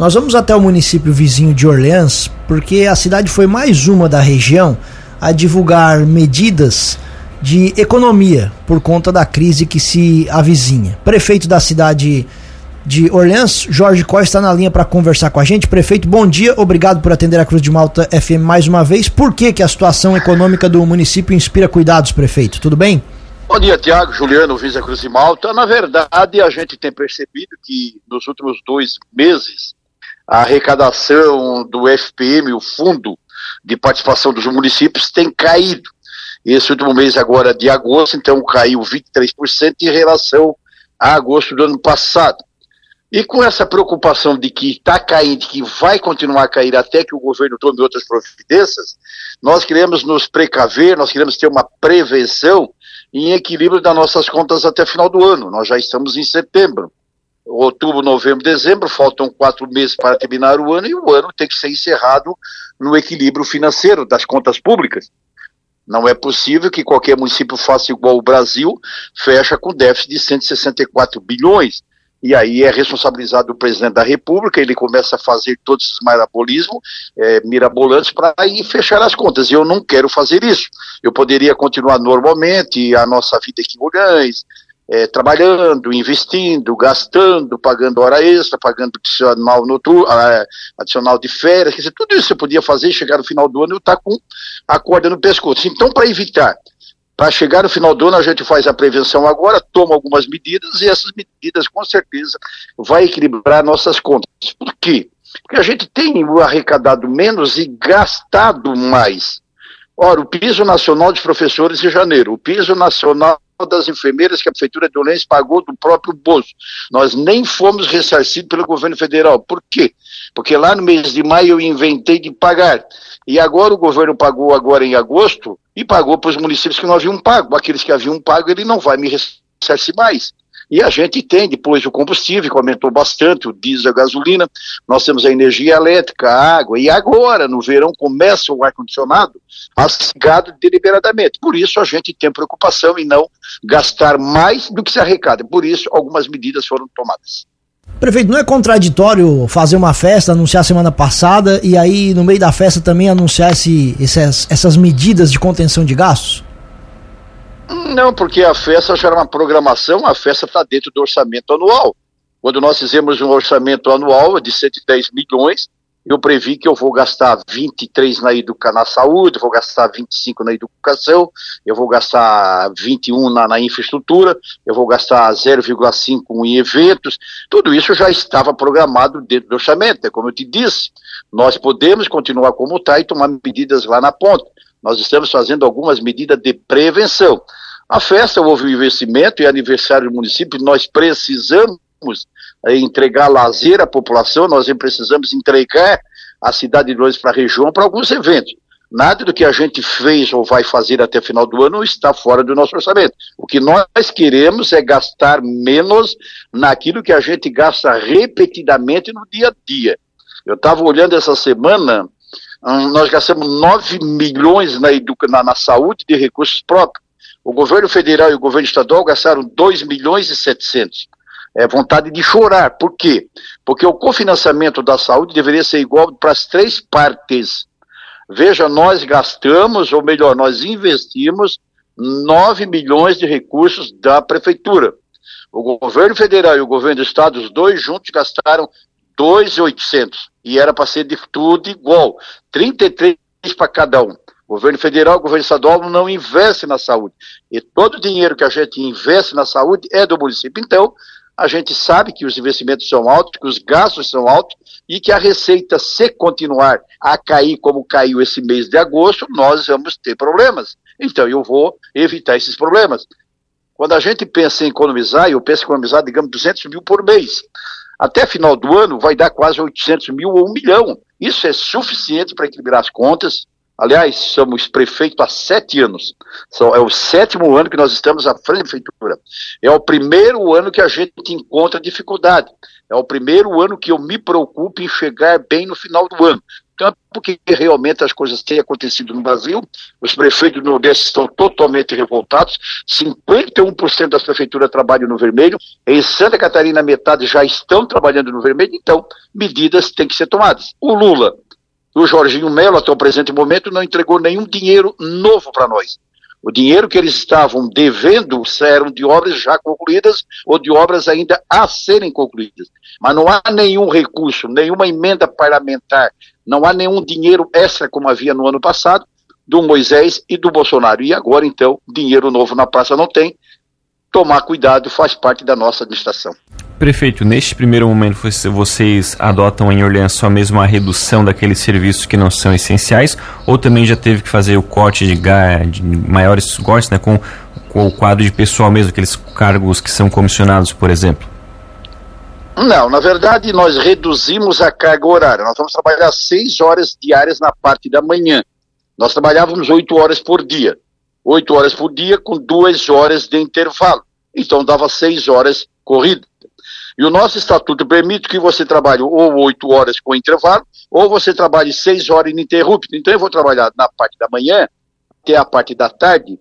Nós vamos até o município vizinho de Orleans, porque a cidade foi mais uma da região a divulgar medidas de economia por conta da crise que se avizinha. Prefeito da cidade de Orleans, Jorge Costa está na linha para conversar com a gente. Prefeito, bom dia, obrigado por atender a Cruz de Malta FM mais uma vez. Por que, que a situação econômica do município inspira cuidados, prefeito? Tudo bem? Bom dia, Tiago, Juliano, Visa Cruz de Malta. Na verdade, a gente tem percebido que nos últimos dois meses a arrecadação do FPM, o Fundo de Participação dos Municípios, tem caído. Esse último mês agora de agosto, então caiu 23% em relação a agosto do ano passado. E com essa preocupação de que está caindo, que vai continuar a cair até que o governo tome outras providências, nós queremos nos precaver, nós queremos ter uma prevenção em equilíbrio das nossas contas até final do ano. Nós já estamos em setembro. Outubro, novembro, dezembro, faltam quatro meses para terminar o ano e o ano tem que ser encerrado no equilíbrio financeiro das contas públicas. Não é possível que qualquer município faça igual o Brasil, fecha com déficit de 164 bilhões. E aí é responsabilizado o presidente da República, ele começa a fazer todos esses mirabolismos, é, mirabolantes, para aí fechar as contas. E eu não quero fazer isso. Eu poderia continuar normalmente a nossa vida aqui em Orgães, é, trabalhando, investindo, gastando, pagando hora extra, pagando adicional, noturno, é, adicional de férias, quer dizer, tudo isso eu podia fazer, chegar no final do ano eu estar tá com a corda no pescoço. Então, para evitar, para chegar no final do ano, a gente faz a prevenção agora, toma algumas medidas e essas medidas, com certeza, vai equilibrar nossas contas. Por quê? Porque a gente tem arrecadado menos e gastado mais. Ora, o piso nacional de professores de janeiro, o piso nacional das enfermeiras que a Prefeitura de Olense pagou do próprio bolso. Nós nem fomos ressarcidos pelo governo federal. Por quê? Porque lá no mês de maio eu inventei de pagar. E agora o governo pagou agora em agosto e pagou para os municípios que não haviam pago. Aqueles que haviam pago, ele não vai me ressarcir mais. E a gente tem depois o combustível, que aumentou bastante, o diesel, a gasolina, nós temos a energia elétrica, a água, e agora, no verão, começa o ar-condicionado rasgado deliberadamente. Por isso a gente tem preocupação em não gastar mais do que se arrecada. Por isso, algumas medidas foram tomadas. Prefeito, não é contraditório fazer uma festa, anunciar semana passada e aí no meio da festa também anunciar esse, essas, essas medidas de contenção de gastos? Não, porque a festa já era uma programação, a festa está dentro do orçamento anual. Quando nós fizemos um orçamento anual de 110 milhões, eu previ que eu vou gastar 23 na, educa na saúde, vou gastar 25 na educação, eu vou gastar 21 na, na infraestrutura, eu vou gastar 0,5 em eventos, tudo isso já estava programado dentro do orçamento, é como eu te disse, nós podemos continuar como está e tomar medidas lá na ponta. Nós estamos fazendo algumas medidas de prevenção. A festa houve um investimento e aniversário do município, nós precisamos eh, entregar lazer à população, nós precisamos entregar a cidade de Lourdes para a região para alguns eventos. Nada do que a gente fez ou vai fazer até final do ano está fora do nosso orçamento. O que nós queremos é gastar menos naquilo que a gente gasta repetidamente no dia a dia. Eu estava olhando essa semana Hum, nós gastamos 9 milhões na, na, na saúde de recursos próprios. O governo federal e o governo estadual gastaram 2 milhões e 700. É vontade de chorar. Por quê? Porque o cofinanciamento da saúde deveria ser igual para as três partes. Veja, nós gastamos, ou melhor, nós investimos 9 milhões de recursos da prefeitura. O governo federal e o governo do estado, os dois juntos, gastaram 2,800. E era para ser de tudo igual. 33 para cada um. Governo federal, governo estadual não investe na saúde. E todo o dinheiro que a gente investe na saúde é do município. Então, a gente sabe que os investimentos são altos, que os gastos são altos e que a receita, se continuar a cair como caiu esse mês de agosto, nós vamos ter problemas. Então, eu vou evitar esses problemas. Quando a gente pensa em economizar, eu penso em economizar, digamos, 200 mil por mês. Até final do ano vai dar quase 800 mil ou um milhão. Isso é suficiente para equilibrar as contas. Aliás, somos prefeito há sete anos. É o sétimo ano que nós estamos à frente da prefeitura. É o primeiro ano que a gente encontra dificuldade. É o primeiro ano que eu me preocupo em chegar bem no final do ano. campo, porque realmente as coisas têm acontecido no Brasil, os prefeitos do Nordeste estão totalmente revoltados, 51% das prefeituras trabalham no vermelho, em Santa Catarina metade já estão trabalhando no vermelho, então medidas têm que ser tomadas. O Lula, o Jorginho Melo, até o presente momento, não entregou nenhum dinheiro novo para nós. O dinheiro que eles estavam devendo eram de obras já concluídas ou de obras ainda a serem concluídas. Mas não há nenhum recurso, nenhuma emenda parlamentar, não há nenhum dinheiro extra como havia no ano passado do Moisés e do Bolsonaro. E agora, então, dinheiro novo na praça não tem. Tomar cuidado faz parte da nossa administração. Prefeito, neste primeiro momento vocês adotam em Orleans só mesmo a redução daqueles serviços que não são essenciais ou também já teve que fazer o corte de, de maiores cortes né, com, com o quadro de pessoal mesmo, aqueles cargos que são comissionados, por exemplo? Não, na verdade nós reduzimos a carga horária. Nós vamos trabalhar seis horas diárias na parte da manhã. Nós trabalhávamos oito horas por dia. Oito horas por dia com duas horas de intervalo. Então dava seis horas corrida. E o nosso estatuto permite que você trabalhe ou oito horas com intervalo, ou você trabalhe seis horas ininterrupto. Então eu vou trabalhar na parte da manhã até a parte da tarde,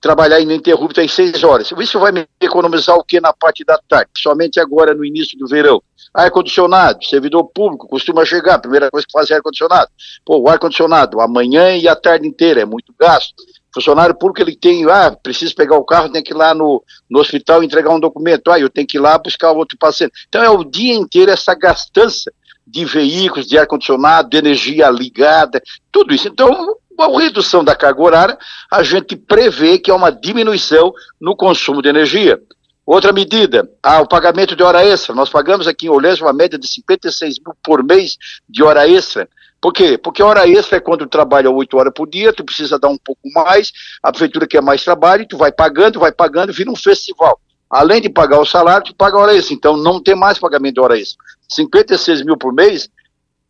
trabalhar ininterrupto em seis horas. Isso vai me economizar o que na parte da tarde? Somente agora no início do verão. Ar-condicionado, servidor público costuma chegar, primeira coisa que faz é ar-condicionado. Pô, o ar-condicionado, amanhã e a tarde inteira, é muito gasto. Funcionário público, ele tem, ah, preciso pegar o carro, tem que ir lá no, no hospital entregar um documento, ah, eu tenho que ir lá buscar outro paciente. Então é o dia inteiro essa gastança de veículos, de ar-condicionado, de energia ligada, tudo isso. Então, a redução da carga horária, a gente prevê que é uma diminuição no consumo de energia. Outra medida, ah, o pagamento de hora extra. Nós pagamos aqui em Olés uma média de 56 mil por mês de hora extra. Por quê? Porque hora extra é quando tu trabalha oito horas por dia, tu precisa dar um pouco mais, a prefeitura quer mais trabalho, tu vai pagando, vai pagando, vira um festival. Além de pagar o salário, tu paga hora extra. Então não tem mais pagamento de hora extra. 56 mil por mês,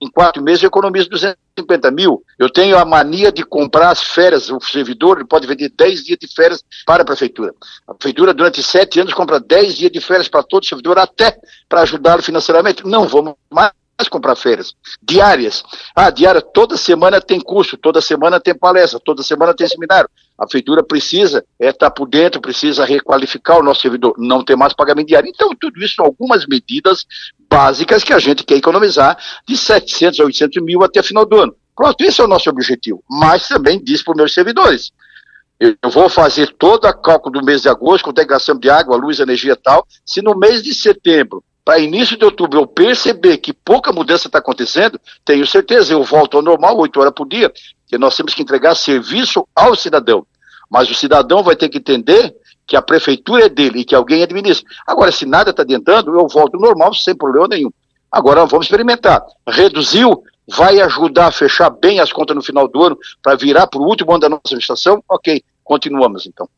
em quatro meses eu economizo 250 mil. Eu tenho a mania de comprar as férias. O servidor pode vender 10 dias de férias para a prefeitura. A prefeitura, durante sete anos, compra 10 dias de férias para todo servidor, até para ajudá-lo financeiramente. Não vamos mais comprar férias diárias. Ah, diária, toda semana tem curso, toda semana tem palestra, toda semana tem seminário. A prefeitura precisa é, estar por dentro, precisa requalificar o nosso servidor, não tem mais pagamento diário. Então, tudo isso são algumas medidas básicas que a gente quer economizar de 700 a 800 mil até final do ano. Pronto, esse é o nosso objetivo. Mas também diz para os meus servidores. Eu vou fazer todo a cálculo do mês de agosto, com integração de água, luz, energia e tal. Se no mês de setembro para início de outubro eu perceber que pouca mudança está acontecendo, tenho certeza, eu volto ao normal, oito horas por dia, que nós temos que entregar serviço ao cidadão. Mas o cidadão vai ter que entender que a prefeitura é dele e que alguém administra. Agora, se nada está adiantando, eu volto ao normal sem problema nenhum. Agora vamos experimentar. Reduziu, vai ajudar a fechar bem as contas no final do ano para virar para o último ano da nossa administração? Ok, continuamos então.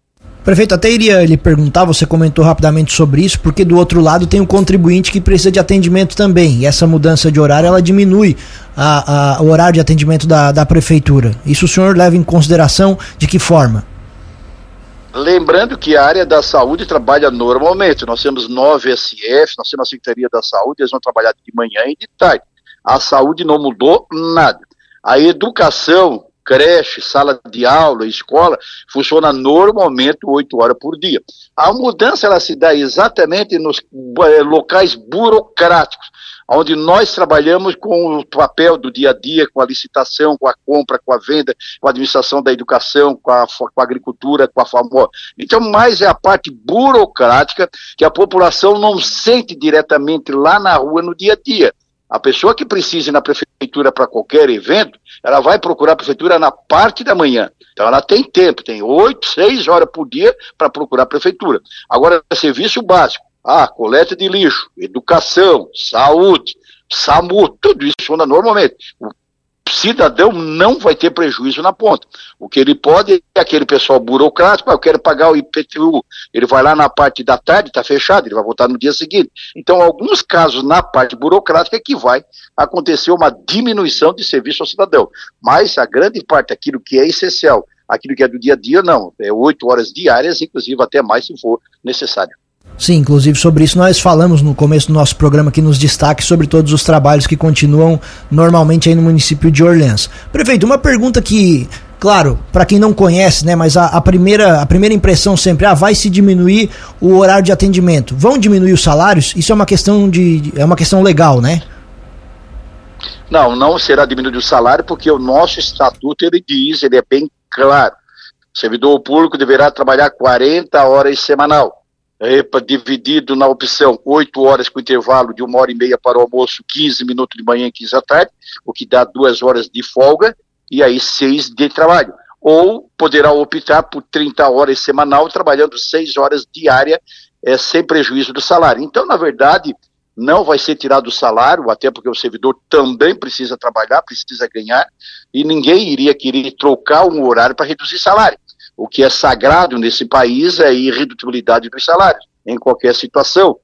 Prefeito, até iria lhe perguntar, você comentou rapidamente sobre isso, porque do outro lado tem o contribuinte que precisa de atendimento também. E essa mudança de horário, ela diminui a, a, o horário de atendimento da, da prefeitura. Isso o senhor leva em consideração de que forma? Lembrando que a área da saúde trabalha normalmente. Nós temos nove SF, nós temos a Secretaria da Saúde, eles vão trabalhar de manhã e de tarde. A saúde não mudou nada. A educação creche, sala de aula, escola, funciona normalmente oito horas por dia. A mudança ela se dá exatamente nos eh, locais burocráticos, onde nós trabalhamos com o papel do dia a dia, com a licitação, com a compra, com a venda, com a administração da educação, com a, com a agricultura, com a famosa. Então, mais é a parte burocrática que a população não sente diretamente lá na rua no dia a dia. A pessoa que precisa ir na prefeitura para qualquer evento, ela vai procurar a prefeitura na parte da manhã. Então ela tem tempo, tem oito, seis horas por dia para procurar a prefeitura. Agora, serviço básico, ah, coleta de lixo, educação, saúde, SAMU, tudo isso anda normalmente. O cidadão não vai ter prejuízo na ponta. O que ele pode é aquele pessoal burocrático, ah, eu quero pagar o IPTU. Ele vai lá na parte da tarde, está fechado, ele vai voltar no dia seguinte. Então, alguns casos na parte burocrática é que vai acontecer uma diminuição de serviço ao cidadão. Mas a grande parte, aquilo que é essencial, aquilo que é do dia a dia, não. É oito horas diárias, inclusive até mais se for necessário. Sim, inclusive sobre isso nós falamos no começo do nosso programa aqui nos destaques sobre todos os trabalhos que continuam normalmente aí no município de Orleans. Prefeito, uma pergunta que, claro, para quem não conhece, né, mas a, a, primeira, a primeira impressão sempre, ah, vai se diminuir o horário de atendimento. Vão diminuir os salários? Isso é uma questão de é uma questão legal, né? Não, não será diminuído o salário porque o nosso estatuto ele diz, ele é bem claro. O servidor público deverá trabalhar 40 horas semanal EPA dividido na opção 8 horas com intervalo de uma hora e meia para o almoço, 15 minutos de manhã e 15 à tarde, o que dá duas horas de folga e aí seis de trabalho. Ou poderá optar por 30 horas semanal, trabalhando seis horas diária, é, sem prejuízo do salário. Então, na verdade, não vai ser tirado o salário, até porque o servidor também precisa trabalhar, precisa ganhar, e ninguém iria querer trocar um horário para reduzir salário. O que é sagrado nesse país é a irredutibilidade dos salários, em qualquer situação.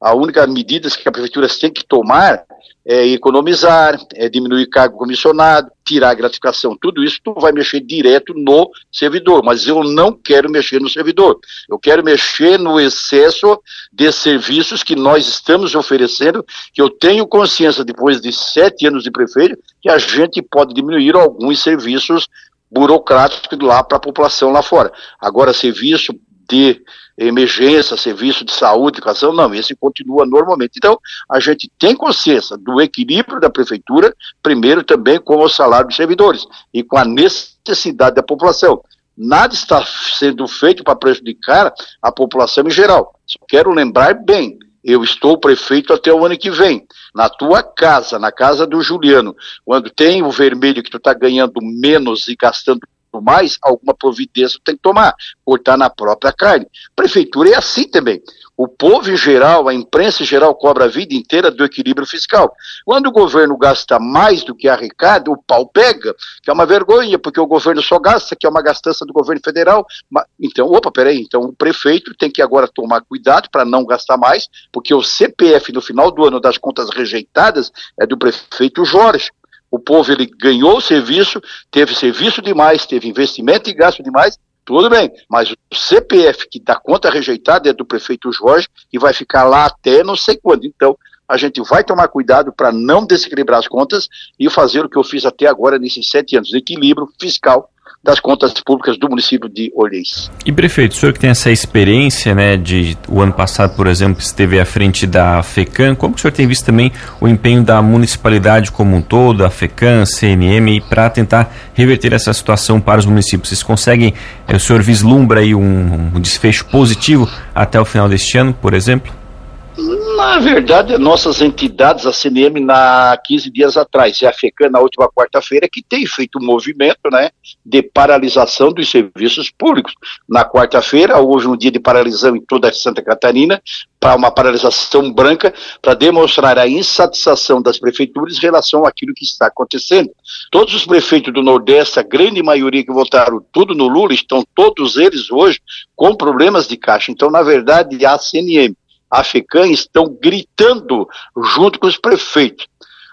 A única medida que a prefeitura tem que tomar é economizar, é diminuir cargo comissionado, tirar a gratificação, tudo isso tu vai mexer direto no servidor, mas eu não quero mexer no servidor. Eu quero mexer no excesso de serviços que nós estamos oferecendo, que eu tenho consciência, depois de sete anos de prefeito, que a gente pode diminuir alguns serviços burocrático lá para a população lá fora. Agora, serviço de emergência, serviço de saúde, educação, não, esse continua normalmente. Então, a gente tem consciência do equilíbrio da prefeitura, primeiro também com o salário dos servidores e com a necessidade da população. Nada está sendo feito para prejudicar a população em geral. Só quero lembrar bem, eu estou prefeito até o ano que vem. Na tua casa, na casa do Juliano, quando tem o vermelho que tu está ganhando menos e gastando mais, alguma providência tem que tomar, cortar na própria carne. Prefeitura é assim também. O povo em geral, a imprensa em geral cobra a vida inteira do equilíbrio fiscal. Quando o governo gasta mais do que arrecada, o pau pega, que é uma vergonha, porque o governo só gasta, que é uma gastança do governo federal. Então, opa, peraí, então o prefeito tem que agora tomar cuidado para não gastar mais, porque o CPF no final do ano das contas rejeitadas é do prefeito Jorge. O povo ele ganhou o serviço, teve serviço demais, teve investimento e gasto demais, tudo bem, mas o CPF que dá conta rejeitada é do prefeito Jorge e vai ficar lá até não sei quando. Então, a gente vai tomar cuidado para não desequilibrar as contas e fazer o que eu fiz até agora nesses sete anos, equilíbrio fiscal das contas públicas do município de Olhês. E prefeito, o senhor que tem essa experiência, né, de o ano passado, por exemplo, esteve à frente da FECAM, como o senhor tem visto também o empenho da municipalidade como um todo, a FECAM, CNM, para tentar reverter essa situação para os municípios? Vocês conseguem, eh, o senhor vislumbra aí um, um desfecho positivo até o final deste ano, por exemplo? Na verdade, nossas entidades, a CNM, na 15 dias atrás, e a FECAN, na última quarta-feira, que tem feito um movimento né, de paralisação dos serviços públicos. Na quarta-feira, houve um dia de paralisação em toda Santa Catarina, para uma paralisação branca, para demonstrar a insatisfação das prefeituras em relação àquilo que está acontecendo. Todos os prefeitos do Nordeste, a grande maioria que votaram tudo no Lula, estão todos eles hoje com problemas de caixa. Então, na verdade, a CNM a FECAM estão gritando junto com os prefeitos.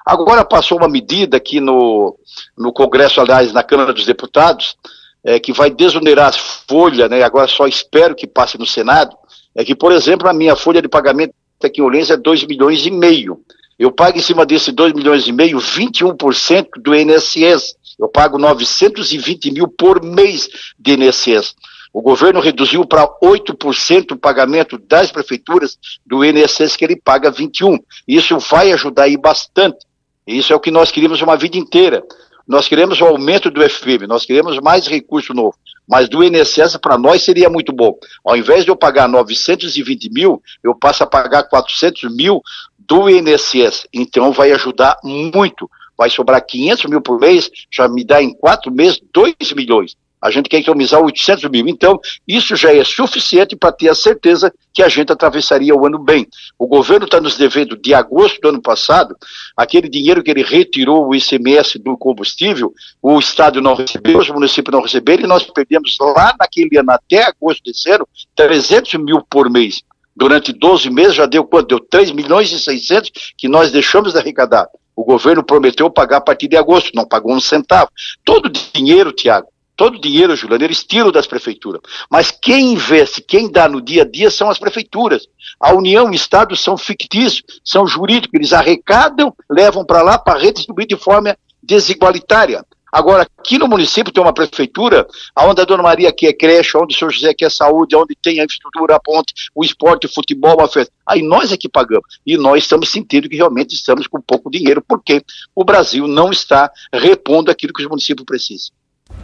Agora passou uma medida aqui no, no Congresso, aliás, na Câmara dos Deputados, é, que vai desonerar as folhas, né, agora só espero que passe no Senado, é que, por exemplo, a minha folha de pagamento aqui em Olense é 2 milhões e meio. Eu pago em cima desse 2 milhões e meio 21% do INSS. Eu pago 920 mil por mês de INSS. O governo reduziu para 8% o pagamento das prefeituras do INSS, que ele paga 21%. Isso vai ajudar aí bastante. Isso é o que nós queríamos uma vida inteira. Nós queremos o aumento do FPM, nós queremos mais recurso novo. Mas do INSS para nós seria muito bom. Ao invés de eu pagar 920 mil, eu passo a pagar 400 mil do INSS. Então vai ajudar muito. Vai sobrar 500 mil por mês, já me dá em quatro meses 2 milhões. A gente quer economizar 800 mil. Então, isso já é suficiente para ter a certeza que a gente atravessaria o ano bem. O governo está nos devendo, de agosto do ano passado, aquele dinheiro que ele retirou o ICMS do combustível, o Estado não recebeu, os municípios não receberam, e nós perdemos lá naquele ano, até agosto desse ano, 300 mil por mês. Durante 12 meses já deu quanto? Deu 3 milhões e 600 que nós deixamos de arrecadar. O governo prometeu pagar a partir de agosto, não pagou um centavo. Todo dinheiro, Tiago, Todo o dinheiro, Juliano, eles tiram das prefeituras. Mas quem investe, quem dá no dia a dia são as prefeituras. A União e o Estado são fictícios, são jurídicos, eles arrecadam, levam para lá para redistribuir de forma desigualitária. Agora, aqui no município tem uma prefeitura, onde a Dona Maria quer creche, onde o senhor José quer saúde, onde tem a infraestrutura, a ponte, o esporte, o futebol, a festa. Aí nós é que pagamos. E nós estamos sentindo que realmente estamos com pouco dinheiro, porque o Brasil não está repondo aquilo que os municípios precisam.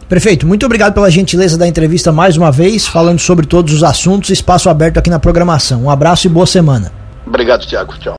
Prefeito, muito obrigado pela gentileza da entrevista mais uma vez, falando sobre todos os assuntos, espaço aberto aqui na programação. Um abraço e boa semana. Obrigado, Tiago. Tchau.